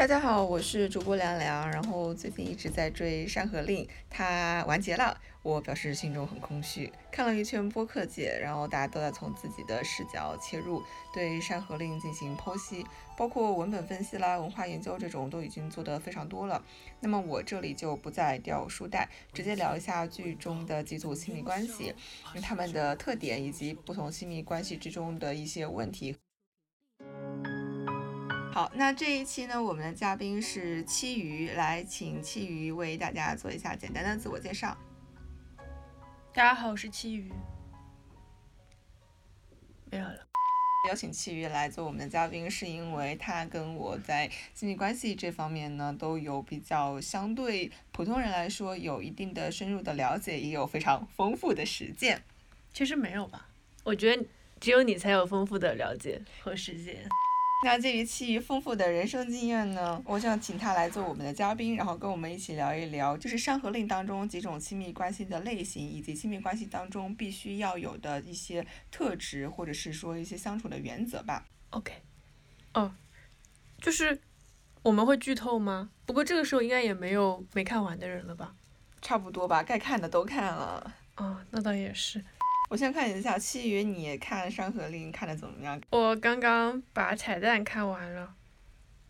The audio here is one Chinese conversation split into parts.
大家好，我是主播凉凉，然后最近一直在追《山河令》，它完结了，我表示心中很空虚。看了一圈播客界，然后大家都在从自己的视角切入，对《山河令》进行剖析，包括文本分析啦、文化研究这种都已经做得非常多了。那么我这里就不再掉书袋，直接聊一下剧中的几组亲密关系，他们的特点以及不同亲密关系之中的一些问题。好，那这一期呢，我们的嘉宾是七鱼，来请七鱼为大家做一下简单的自我介绍。大家好，我是七鱼。没有了。邀请七鱼来做我们的嘉宾，是因为他跟我在亲密关系这方面呢，都有比较相对普通人来说有一定的深入的了解，也有非常丰富的实践。其实没有吧？我觉得只有你才有丰富的了解和实践。那鉴于其余丰富的人生经验呢，我想请他来做我们的嘉宾，然后跟我们一起聊一聊，就是《山河令》当中几种亲密关系的类型，以及亲密关系当中必须要有的一些特质，或者是说一些相处的原则吧。OK，哦，就是我们会剧透吗？不过这个时候应该也没有没看完的人了吧？差不多吧，该看的都看了。哦，那倒也是。我先看一下，七鱼，你看《山河令》看的怎么样？我刚刚把彩蛋看完了，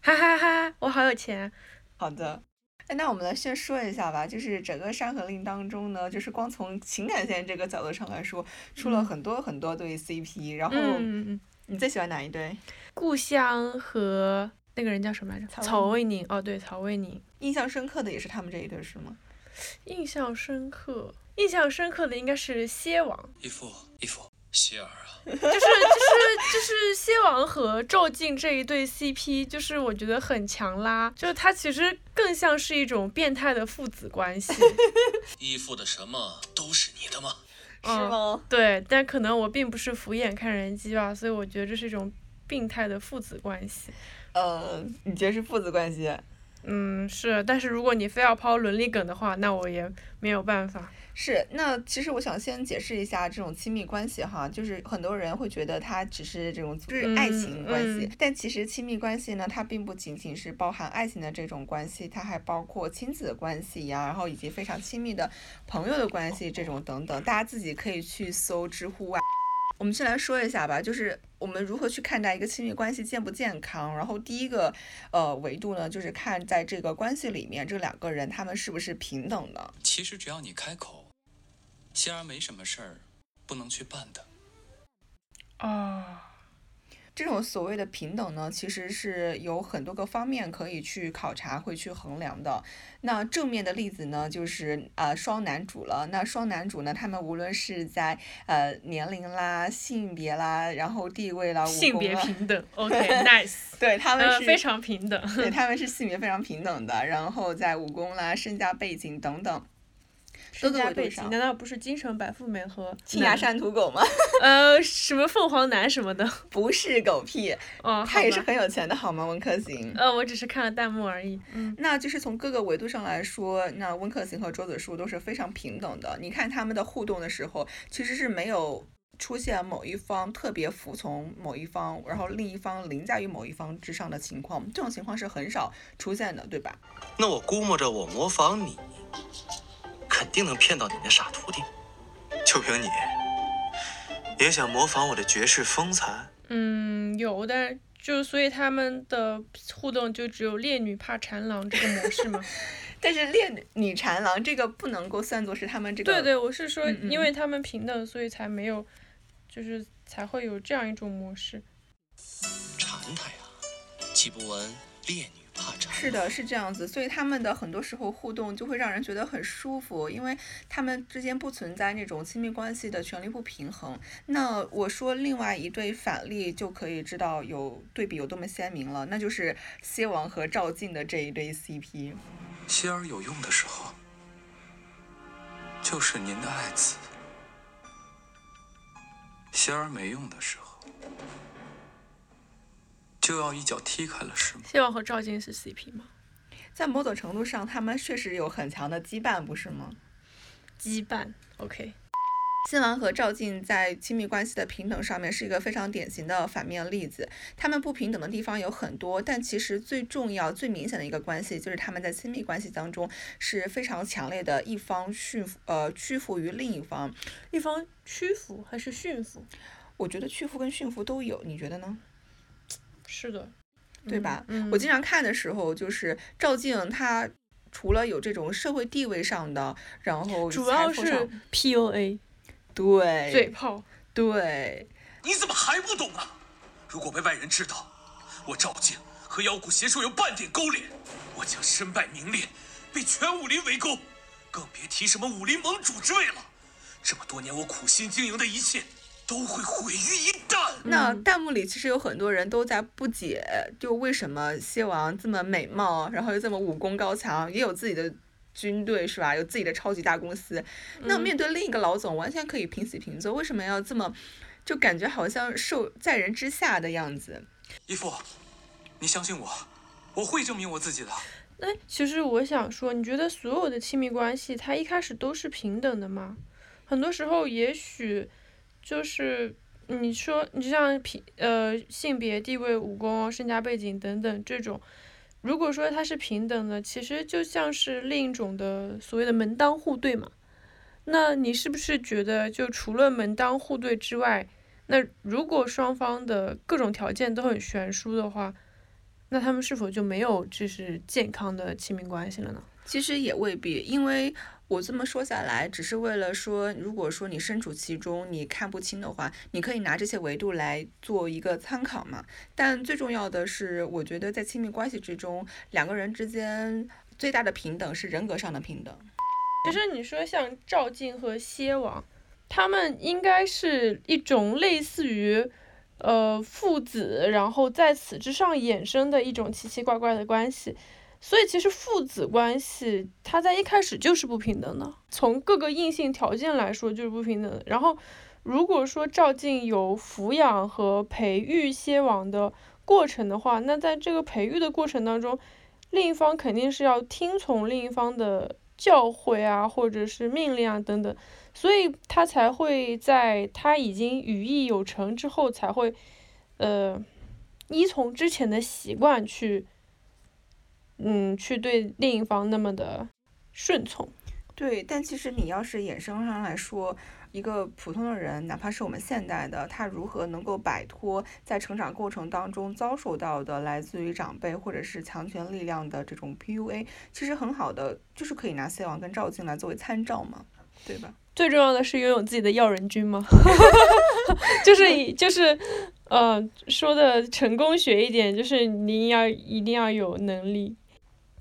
哈哈哈！我好有钱。好的，哎，那我们来先说一下吧，就是整个《山河令》当中呢，就是光从情感线这个角度上来说，出了很多很多对 CP，然后你最喜欢哪一对？故乡和那个人叫什么来着？曹魏宁。哦，对，曹魏宁。印象深刻的也是他们这一对，是吗？印象深刻。印象深刻的应该是蝎王，义父，义父，蝎儿啊，就是就是就是蝎王和赵静这一对 CP，就是我觉得很强拉，就是他其实更像是一种变态的父子关系。义父的什么都是你的吗？是吗？对，但可能我并不是俯眼看人机吧，所以我觉得这是一种病态的父子关系。呃，你觉得是父子关系？嗯，是，但是如果你非要抛伦理梗的话，那我也没有办法。是，那其实我想先解释一下这种亲密关系哈，就是很多人会觉得它只是这种就是爱情关系，但其实亲密关系呢，它并不仅仅是包含爱情的这种关系，它还包括亲子的关系呀，然后以及非常亲密的朋友的关系这种等等，大家自己可以去搜知乎啊。我们先来说一下吧，就是我们如何去看待一个亲密关系健不健康。然后第一个呃维度呢，就是看在这个关系里面，这两个人他们是不是平等的。其实只要你开口，仙儿没什么事儿不能去办的。啊。这种所谓的平等呢，其实是有很多个方面可以去考察、会去衡量的。那正面的例子呢，就是呃双男主了。那双男主呢，他们无论是在呃年龄啦、性别啦，然后地位啦、性别平等，OK，nice，对他们是非常平等，对 他们是性别非常平等的。然后在武功啦、身家背景等等。身家背景难道不是京城白富美和 青崖山土狗吗？呃，什么凤凰男什么的？不是狗屁，哦，他也是很有钱的好吗？温客行。呃，我只是看了弹幕而已。嗯，那就是从各个维度上来说，那温客行和桌子舒都是非常平等的。你看他们的互动的时候，其实是没有出现某一方特别服从某一方，然后另一方凌驾于某一方之上的情况。这种情况是很少出现的，对吧？那我估摸着我模仿你。肯定能骗到你那傻徒弟，就凭你，也想模仿我的绝世风采？嗯，有的，就所以他们的互动就只有烈女怕缠郎这个模式吗？但是烈女缠狼这个不能够算作是他们这个。对对，我是说，因为他们平等，所以才没有，就是才会有这样一种模式。缠他呀，岂不闻烈女？是的，是这样子，所以他们的很多时候互动就会让人觉得很舒服，因为他们之间不存在那种亲密关系的权力不平衡。那我说另外一对反例就可以知道有对比有多么鲜明了，那就是蝎王和赵静的这一对 CP。蝎儿有用的时候，就是您的爱子；蝎儿没用的时候。就要一脚踢开了是吗？谢王和赵静是 CP 吗？在某种程度上，他们确实有很强的羁绊，不是吗？羁绊，OK。新王和赵静在亲密关系的平等上面是一个非常典型的反面例子。他们不平等的地方有很多，但其实最重要、最明显的一个关系就是他们在亲密关系当中是非常强烈的一方驯服呃屈服于另一方，一方屈服还是驯服？我觉得屈服跟驯服都有，你觉得呢？是的，对吧？嗯我经常看的时候，就是赵静她除了有这种社会地位上的，然后主要是 PUA 对嘴炮。对。你怎么还不懂啊？如果被外人知道我赵静和妖股邪术有半点勾连，我将身败名裂，被全武林围攻，更别提什么武林盟主之位了。这么多年我苦心经营的一切，都会毁于一旦。那嗯弹幕里其实有很多人都在不解，就为什么蝎王这么美貌，然后又这么武功高强，也有自己的军队是吧？有自己的超级大公司，那嗯面对另一个老总，完全可以平起平坐，为什么要这么，就感觉好像受在人之下的样子？义父，你相信我，我会证明我自己的。那，其实我想说，你觉得所有的亲密关系，它一开始都是平等的吗？很多时候，也许就是你说，你就像平呃性别、地位、武功、身家背景等等这种，如果说它是平等的，其实就像是另一种的所谓的门当户对嘛。那你是不是觉得，就除了门当户对之外，那如果双方的各种条件都很悬殊的话，那他们是否就没有就是健康的亲密关系了呢？其实也未必，因为我这么说下来，只是为了说，如果说你身处其中，你看不清的话，你可以拿这些维度来做一个参考嘛。但最重要的是，我觉得在亲密关系之中，两个人之间最大的平等是人格上的平等。其实你说像赵晋和蝎王，他们应该是一种类似于呃父子，然后在此之上衍生的一种奇奇怪怪的关系。所以其实父子关系它在一开始就是不平等的，从各个硬性条件来说就是不平等的。然后如果说赵静有抚养和培育蝎王的过程的话，那在这个培育的过程当中，另一方肯定是要听从另一方的教诲啊，或者是命令啊等等，所以他才会在他已经羽翼有成之后，才会呃依从之前的习惯去，嗯，去对另一方那么的顺从。对，但其实你要是衍生上来说，一个普通的人，哪怕是我们现代的，他如何能够摆脱在成长过程当中遭受到的来自于长辈或者是强权力量的这种 PUA，其实很好的就是可以拿谢王跟赵静来作为参照嘛，对吧？最重要的是拥有自己的要人君吗？就是以就是，呃，说的成功学一点，就是你要一定要有能力。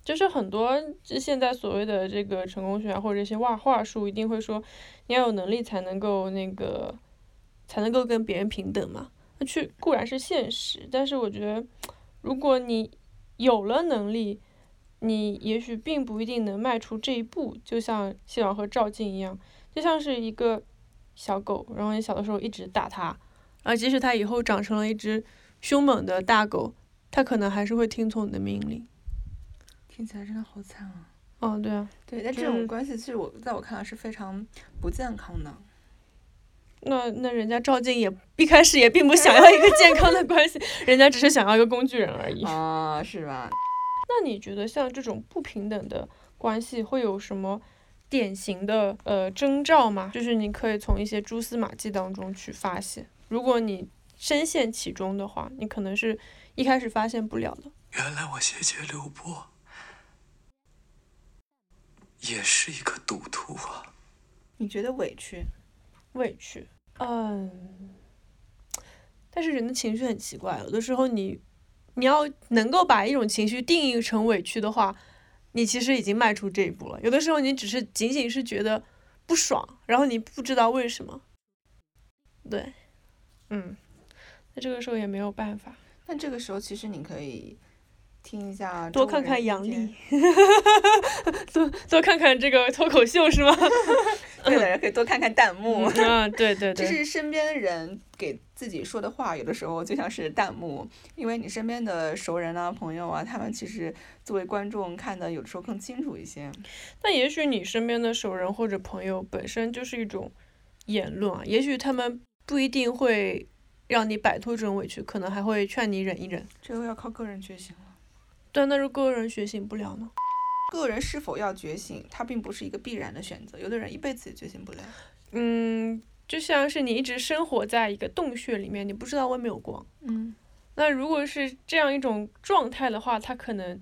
就是很多就现在所谓的这个成功学啊，或者一些话话术，一定会说你要有能力才能够那个，才能够跟别人平等嘛。那去固然是现实，但是我觉得，如果你有了能力，你也许并不一定能迈出这一步。就像谢老和赵静一样。就像是一个小狗，然后你小的时候一直打它，啊即使它以后长成了一只凶猛的大狗，它可能还是会听从你的命令。听起来真的好惨啊！哦，对啊，对，但这种关系其实我在我看来是非常不健康的。那那人家赵静也一开始也并不想要一个健康的关系，人家只是想要一个工具人而已。啊，是吧？那你觉得像这种不平等的关系会有什么典型的呃征兆吗？就是你可以从一些蛛丝马迹当中去发现，如果你深陷其中的话，你可能是一开始发现不了的。原来我谢谢刘波也是一个赌徒啊！你觉得委屈？委屈，嗯，但是人的情绪很奇怪，有的时候你你要能够把一种情绪定义成委屈的话，你其实已经迈出这一步了。有的时候你只是仅仅是觉得不爽，然后你不知道为什么。对，嗯，那这个时候也没有办法，那这个时候其实你可以听一下，多看看杨笠，多多看看这个脱口秀是吗？对的人可以多看看弹幕。啊，对对对，就是身边的人给自己说的话，有的时候就像是弹幕，因为你身边的熟人啊、朋友啊，他们其实作为观众看的有的时候更清楚一些。但也许你身边的熟人或者朋友本身就是一种言论啊，也许他们不一定会让你摆脱这种委屈，可能还会劝你忍一忍。这个要靠个人觉醒了。但那是个人觉醒不了呢？个人是否要觉醒，它并不是一个必然的选择。有的人一辈子也觉醒不了。嗯，就像是你一直生活在一个洞穴里面，你不知道外面有光。嗯。那如果是这样一种状态的话，他可能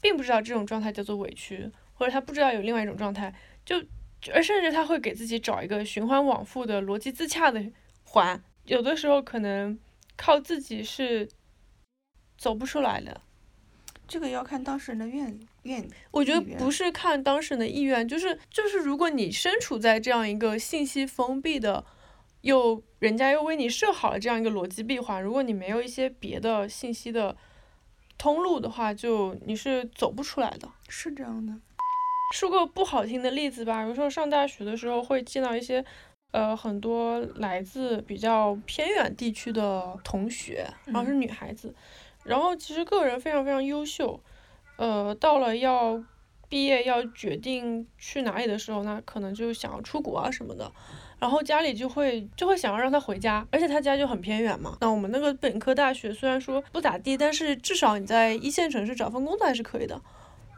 并不知道这种状态叫做委屈，或者他不知道有另外一种状态，就而甚至他会给自己找一个循环往复的逻辑自洽的环，有的时候可能靠自己是走不出来的。这个要看当事人的愿愿。我觉得不是看当事人的意愿，就是就是如果你身处在这样一个信息封闭的。又人家又为你设好了这样一个逻辑闭环，如果你没有一些别的信息的通路的话，就你是走不出来的。是这样的。说个不好听的例子吧，比如说上大学的时候会见到一些，呃，很多来自比较偏远地区的同学，然后是女孩子，然后其实个人非常非常优秀，呃，到了要毕业要决定去哪里的时候，那可能就想要出国啊什么的。然后家里就会就会想要让他回家，而且他家就很偏远嘛。那我们那个本科大学虽然说不咋地，但是至少你在一线城市找份工作还是可以的。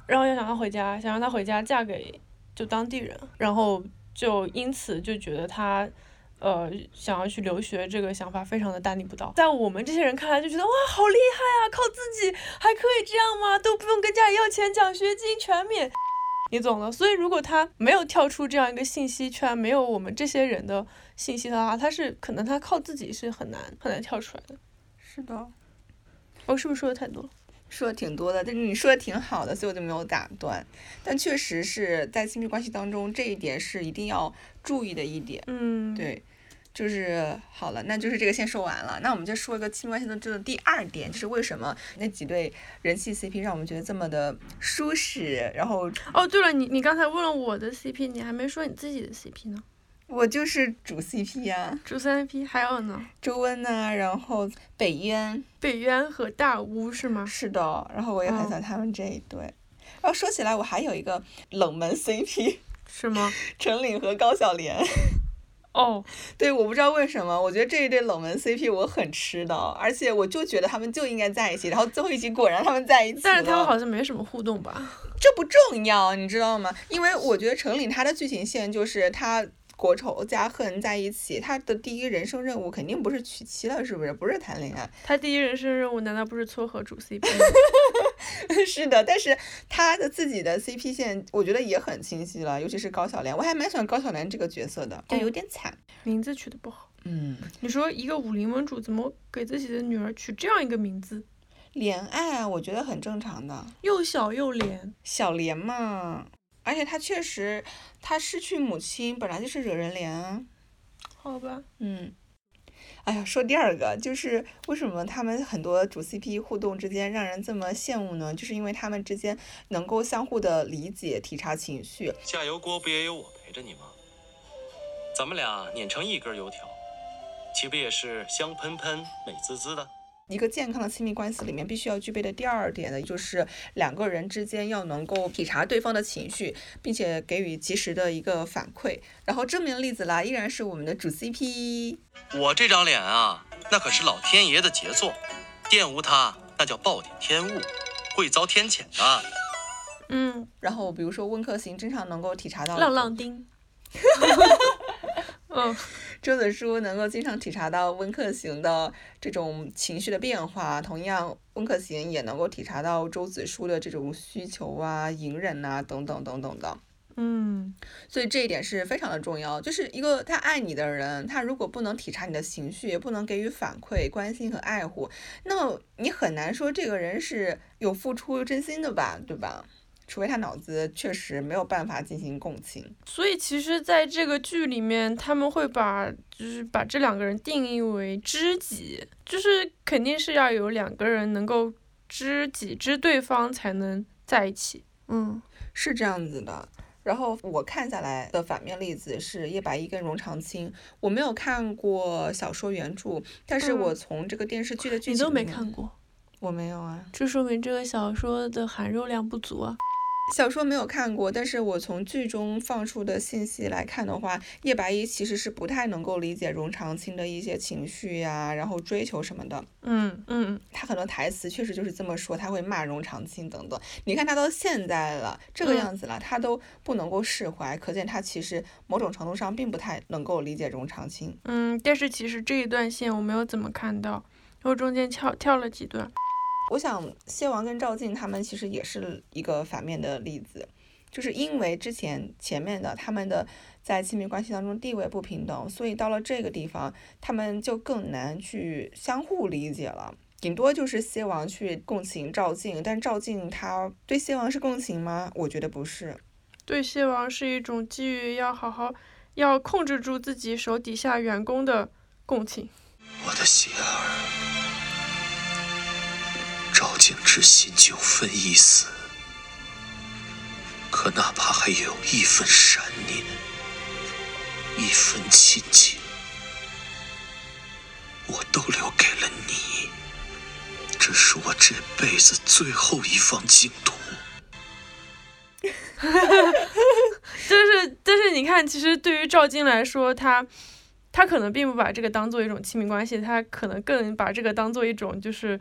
然后要想他回家，想让他回家嫁给就当地人，然后就因此就觉得他，呃，想要去留学这个想法非常的大逆不道。在我们这些人看来就觉得哇好厉害啊，靠自己还可以这样吗？都不用跟家里要钱，奖学金全免。你懂了，所以如果他没有跳出这样一个信息圈，没有我们这些人的信息的话，他是可能他靠自己是很难很难跳出来的。是的，我是不是说的太多了？说的挺多的，但是你说的挺好的，所以我就没有打断。但确实是在亲密关系当中，这一点是一定要注意的一点。嗯，对。就是好了，那就是这个先说完了。那我们就说一个亲密关系的这个第二点，就是为什么那几对人气 CP 让我们觉得这么的舒适。然后哦，对了，你你刚才问了我的 CP，你还没说你自己的 CP 呢。我就是主 CP 呀，主 CP 还有呢，周温呐，然后北渊，北渊和大乌是吗？是的，然后我也很喜欢他们这一对。然后说起来，我还有一个冷门 CP，是吗？陈岭和高晓莲。哦，对，我不知道为什么，我觉得这一对冷门 CP 我很吃的，而且我就觉得他们就应该在一起，然后最后一集果然他们在一起但是他们好像没什么互动吧？这不重要，你知道吗？因为我觉得程岭他的剧情线就是他。国仇家恨在一起，他的第一人生任务肯定不是娶妻了，是不是？不是谈恋爱。他第一人生任务难道不是撮合主 CP？是的，但是他的自己的 CP 线，我觉得也很清晰了，尤其是高晓莲，我还蛮喜欢高晓莲这个角色的，但有点惨，名字取得不好。嗯，你说一个武林盟主怎么给自己的女儿取这样一个名字？怜爱啊，我觉得很正常的，又小又怜，小莲嘛。而且他确实，他失去母亲本来就是惹人怜啊。好吧。嗯。哎呀，说第二个，就是为什么他们很多主 CP 互动之间让人这么羡慕呢？就是因为他们之间能够相互的理解、体察情绪。下油锅不也有我陪着你吗？咱们俩碾成一根油条，岂不也是香喷喷、美滋滋的？一个健康的亲密关系里面必须要具备的第二点呢，就是两个人之间要能够体察对方的情绪，并且给予及时的一个反馈。然后正面的例子啦，依然是我们的主 CP。我这张脸啊，那可是老天爷的杰作，玷污它那叫暴殄天物，会遭天谴的。嗯，然后比如说温客行经常能够体察到浪浪丁。嗯，周子舒能够经常体察到温客行的这种情绪的变化，同样温客行也能够体察到周子舒的这种需求啊、隐忍啊等等等等的。嗯，所以这一点是非常的重要。就是一个他爱你的人，他如果不能体察你的情绪，也不能给予反馈、关心和爱护，那你很难说这个人是有付出、真心的吧，对吧？除非他脑子确实没有办法进行共情，所以其实在这个剧里面，他们会把就是把这两个人定义为知己，就是肯定是要有两个人能够知己知对方才能在一起。嗯，是这样子的。然后我看下来的反面例子是叶白衣跟荣长青，我没有看过小说原著，但是我从这个电视剧的剧情，你都没看过，我没有啊，这说明这个小说的含肉量不足啊。小说没有看过，但是我从剧中放出的信息来看的话，叶白衣其实是不太能够理解荣长青的一些情绪呀，然后追求什么的。嗯嗯，他很多台词确实就是这么说，他会骂荣长青等等。你看他到现在了这个样子了，他都不能够释怀，可见他其实某种程度上并不太能够理解荣长青。嗯，但是其实这一段线我没有怎么看到，然后中间跳跳了几段。我想谢王跟赵静他们其实也是一个反面的例子，就是因为之前前面的他们的在亲密关系当中地位不平等，所以到了这个地方，他们就更难去相互理解了。顶多就是谢王去共情赵静，但赵静他对谢王是共情吗？我觉得不是，对谢王是一种基于要好好要控制住自己手底下员工的共情。我的谢儿。赵景之心九分一死，可哪怕还有一分善念，一分亲情，我都留给了你。这是我这辈子最后一方净土。哈哈哈但是，但是你看，其实对于赵晶来说，他他可能并不把这个当做一种亲密关系，他可能更把这个当做一种就是。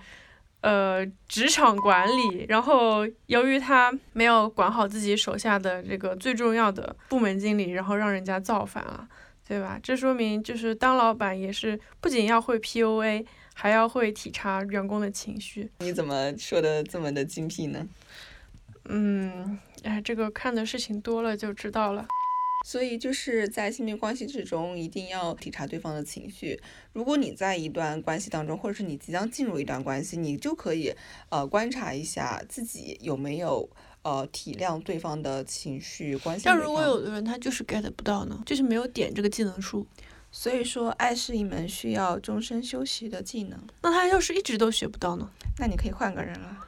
呃，职场管理，然后由于他没有管好自己手下的这个最重要的部门经理，然后让人家造反了，对吧？这说明就是当老板也是不仅要会 PUA，还要会体察员工的情绪。你怎么说的这么的精辟呢？嗯，哎，这个看的事情多了就知道了。所以就是在亲密关系之中，一定要体察对方的情绪。如果你在一段关系当中，或者是你即将进入一段关系，你就可以呃观察一下自己有没有呃体谅对方的情绪关系。但如果有的人他就是 get 不到呢，就是没有点这个技能书。所以说，爱是一门需要终身修习的技能。那他要是一直都学不到呢？那你可以换个人了。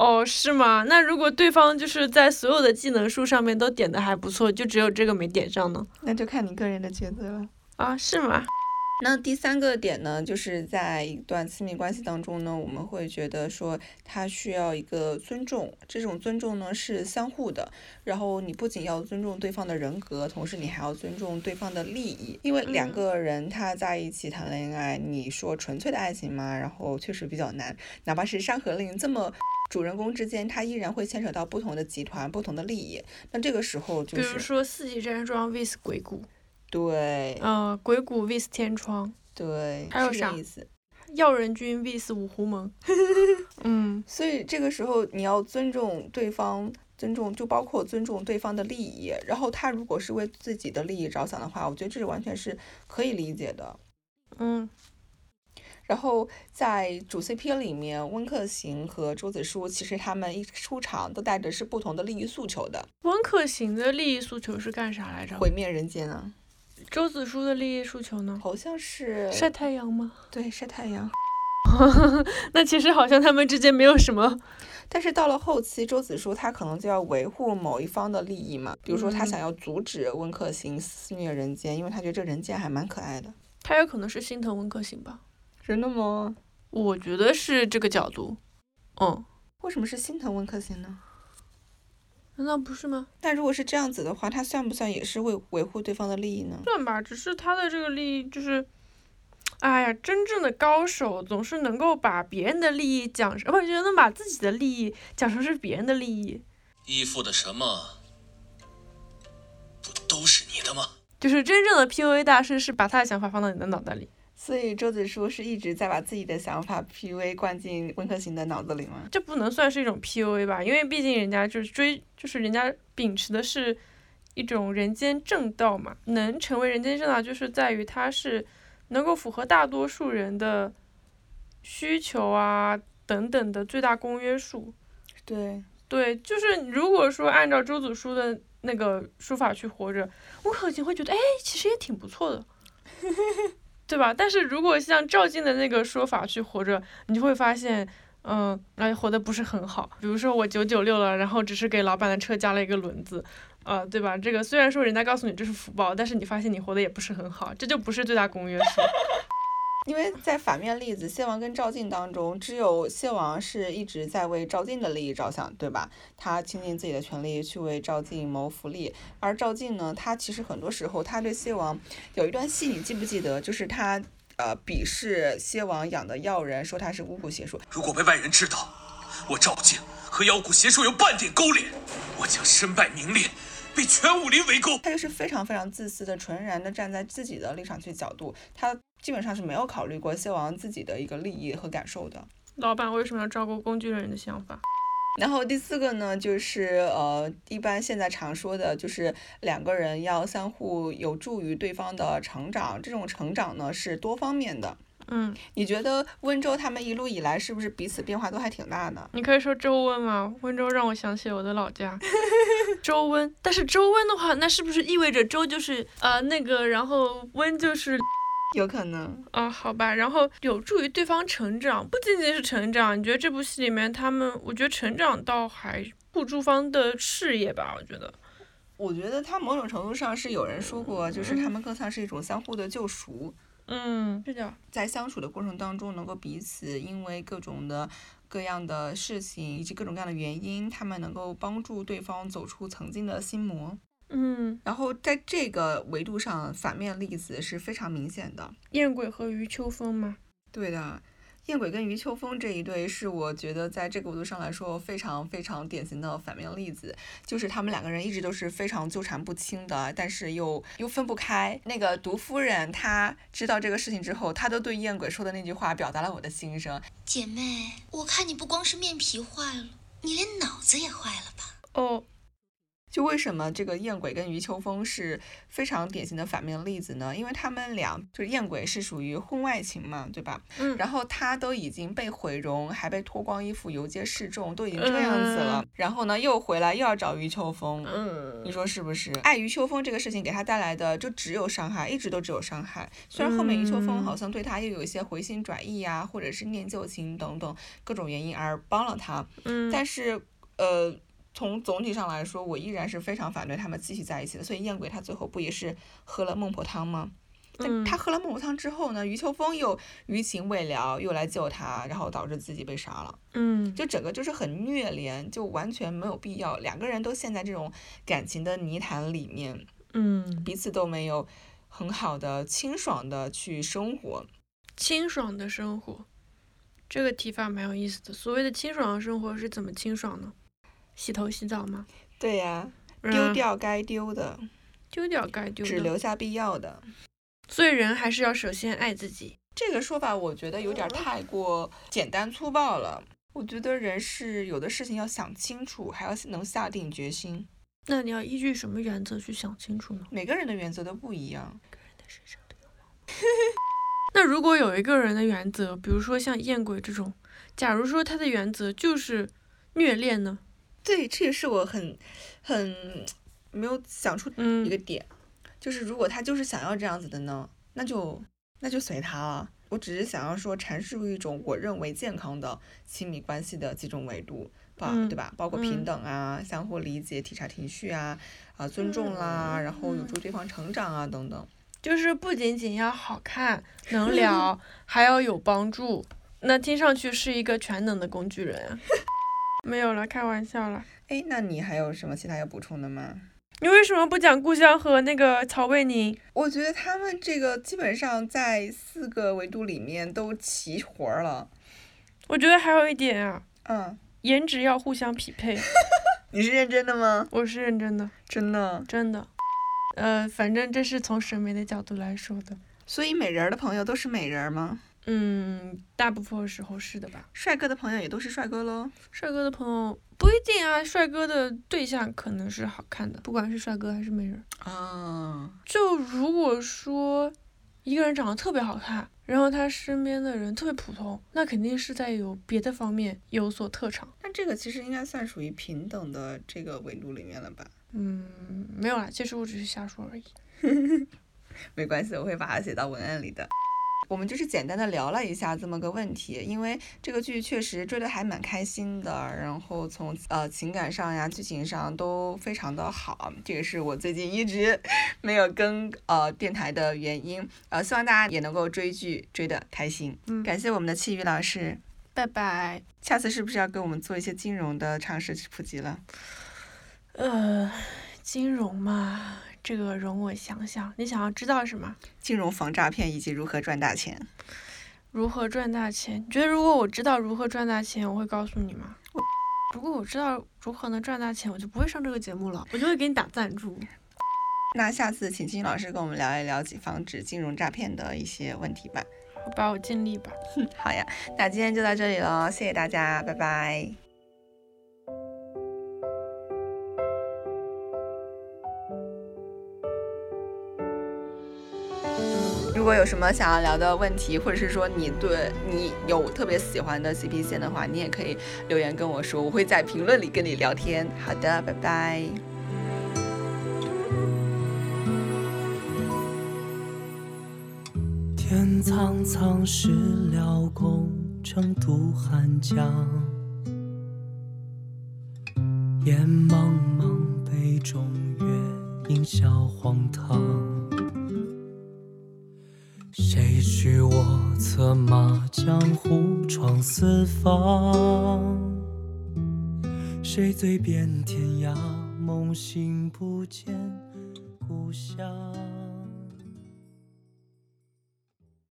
哦，是吗？那如果对方就是在所有的技能树上面都点的还不错，就只有这个没点上呢？那就看你个人的抉择了。啊，是吗？那第三个点呢，就是在一段亲密关系当中呢，我们会觉得说他需要一个尊重，这种尊重呢是相互的。然后你不仅要尊重对方的人格，同时你还要尊重对方的利益，因为两个人他在一起谈恋爱，你说纯粹的爱情嘛，然后确实比较难，哪怕是《山河令》这么。主人公之间，他依然会牵扯到不同的集团、不同的利益。那这个时候就是，比如说四季山庄 vs 鬼谷，对，嗯，鬼谷 vs 天窗，对，还有啥意思？药人君 vs 五湖盟，嗯，所以这个时候你要尊重对方，尊重就包括尊重对方的利益。然后他如果是为自己的利益着想的话，我觉得这是完全是可以理解的，嗯。然后在主 CP 里面，温客行和周子舒其实他们一出场都带着是不同的利益诉求的。温客行的利益诉求是干啥来着？毁灭人间啊。周子舒的利益诉求呢？好像是晒太阳吗？对，晒太阳。那其实好像他们之间没有什么。但是到了后期，周子舒他可能就要维护某一方的利益嘛，比如说他想要阻止温客行肆虐人间，因为他觉得这人间还蛮可爱的。他有可能是心疼温客行吧。真的吗？我觉得是这个角度，嗯，为什么是心疼温客行呢？难道不是吗？那如果是这样子的话，他算不算也是为维护对方的利益呢？算吧，只是他的这个利益就是，哎呀，真正的高手总是能够把别人的利益讲成，不，就能把自己的利益讲成是别人的利益。依附的什么，不都是你的吗？就是真正的 PUA 大师是把他的想法放到你的脑袋里。所以周子舒是一直在把自己的想法 PUA 灌进温客行的脑子里吗？这不能算是一种 PUA 吧，因为毕竟人家就是追，就是人家秉持的是一种人间正道嘛。能成为人间正道，就是在于他是能够符合大多数人的需求啊等等的最大公约数。对对，就是如果说按照周子舒的那个书法去活着，温客行会觉得，哎，其实也挺不错的。对吧？但是如果像赵静的那个说法去活着，你就会发现，嗯，哎，活的不是很好。比如说我九九六了，然后只是给老板的车加了一个轮子，呃，对吧？这个虽然说人家告诉你这是福报，但是你发现你活的也不是很好，这就不是最大公约数。因为在反面例子谢王跟赵晋当中，只有谢王是一直在为赵晋的利益着想，对吧？他倾尽自己的全力去为赵晋谋福利，而赵晋呢，他其实很多时候他对谢王有一段戏，你记不记得？就是他呃鄙视谢王养的药人，说他是巫蛊邪术。如果被外人知道我赵晋和妖蛊邪术有半点勾连，我将身败名裂。被全武林围攻，他就是非常非常自私的，纯然的站在自己的立场去角度，他基本上是没有考虑过谢王自己的一个利益和感受的。老板为什么要照顾工具人的想法？然后第四个呢，就是呃，一般现在常说的就是两个人要相互有助于对方的成长，这种成长呢是多方面的。嗯，你觉得温州他们一路以来是不是彼此变化都还挺大的？你可以说周温吗？温州让我想起我的老家，周温。但是周温的话，那是不是意味着周就是呃那个，然后温就是 有可能啊？好吧，然后有助于对方成长，不仅仅是成长。你觉得这部戏里面他们，我觉得成长倒还不诸方的事业吧？我觉得，我觉得他某种程度上是有人说过，就是他们更像是一种相互的救赎。嗯，是的，在相处的过程当中，能够彼此因为各种的各样的事情以及各种各样的原因，他们能够帮助对方走出曾经的心魔。嗯，然后在这个维度上，反面例子是非常明显的，燕鬼和余秋风吗？对的。燕鬼跟余秋风这一对是我觉得在这个维度上来说非常非常典型的反面例子，就是他们两个人一直都是非常纠缠不清的，但是又又分不开。那个毒夫人她知道这个事情之后，她都对燕鬼说的那句话表达了我的心声。姐妹，我看你不光是面皮坏了，你连脑子也坏了吧？哦。就为什么这个燕鬼跟余秋风是非常典型的反面例子呢？因为他们俩就是燕鬼是属于婚外情嘛，对吧？嗯。然后他都已经被毁容，还被脱光衣服游街示众，都已经这样子了。然后呢，又回来又要找余秋风。嗯。你说是不是？爱余秋风这个事情给他带来的就只有伤害，一直都只有伤害。虽然后面余秋风好像对他又有一些回心转意呀，或者是念旧情等等各种原因而帮了他。嗯。但是，呃。从总体上来说，我依然是非常反对他们继续在一起的。所以燕鬼他最后不也是喝了孟婆汤吗？但他喝了孟婆汤之后呢，余秋风又余情未了，又来救他，然后导致自己被杀了。嗯，就整个就是很虐恋，就完全没有必要。两个人都陷在这种感情的泥潭里面，嗯，彼此都没有很好的清爽的去生活。清爽的生活，这个提法蛮有意思的。所谓的清爽的生活是怎么清爽呢？洗头洗澡吗？对呀，丢掉该丢的，丢掉该丢的，只留下必要的。所以人还是要首先爱自己。这个说法我觉得有点太过简单粗暴了。我觉得人是有的事情要想清楚，还要能下定决心。那你要依据什么原则去想清楚呢？每个人的原则都不一样。每个人的身上都有毛 那如果有一个人的原则，比如说像艳鬼这种，假如说他的原则就是虐恋呢？对，这也是我很很没有想出一个点，就是如果他就是想要这样子的呢，那就那就随他了。我只是想要说阐述一种我认为健康的亲密关系的几种维度吧，对吧？包括平等啊、相互理解、体察情绪啊、啊尊重啦，然后有助对方成长啊等等。就是不仅仅要好看、能 聊，还要有帮助。那听上去是一个全能的工具人。没有了，开玩笑了。哎，那你还有什么其他要补充的吗？你为什么不讲故乡和那个曹魏宁？我觉得他们这个基本上在四个维度里面都齐活了。我觉得还有一点啊，嗯，颜值要互相匹配。你是认真的吗？我是认真的，真的，真的。呃，反正这是从审美的角度来说的。所以美人的朋友都是美人吗？嗯，大部分时候是的吧。帅哥的朋友也都是帅哥喽。帅哥的朋友不一定啊，帅哥的对象可能是好看的，不管是帅哥还是美人。啊，就如果说一个人长得特别好看，然后他身边的人特别普通，那肯定是在有别的方面有所特长。那这个其实应该算属于平等的这个维度里面了吧？嗯，没有啦，其实我只是瞎说而已。没关系，我会把它写到文案里的。我们就是简单的聊了一下这么个问题，因为这个剧确实追的还蛮开心的，然后从呃情感上呀、剧情上都非常的好，这个是我最近一直 没有跟呃电台的原因，呃，希望大家也能够追剧追的开心。嗯感谢我们的气宇老师，拜拜。下次是不是要给我们做一些金融的常识普及了？呃，金融嘛，这个容我想想，你想要知道什么？金融防诈骗以及如何赚大钱？如何赚大钱？你觉得如果我知道如何赚大钱，我会告诉你吗？如果我知道如何能赚大钱，我就不会上这个节目了，我就会给你打赞助。那下次请金老师跟我们聊一聊防止金融诈骗的一些问题吧。好吧，我尽力吧。好呀，那今天就到这里了，谢谢大家，拜拜。如果有什么想要聊的问题，或者是说你对你有特别喜欢的 CP 线的话，你也可以留言跟我说，我会在评论里跟你聊天。好的，拜拜。天苍苍，事了功，成渡汉江。烟茫茫，杯中月，映晓荒唐。许我策马江湖闯四方谁醉遍天涯梦醒不见故乡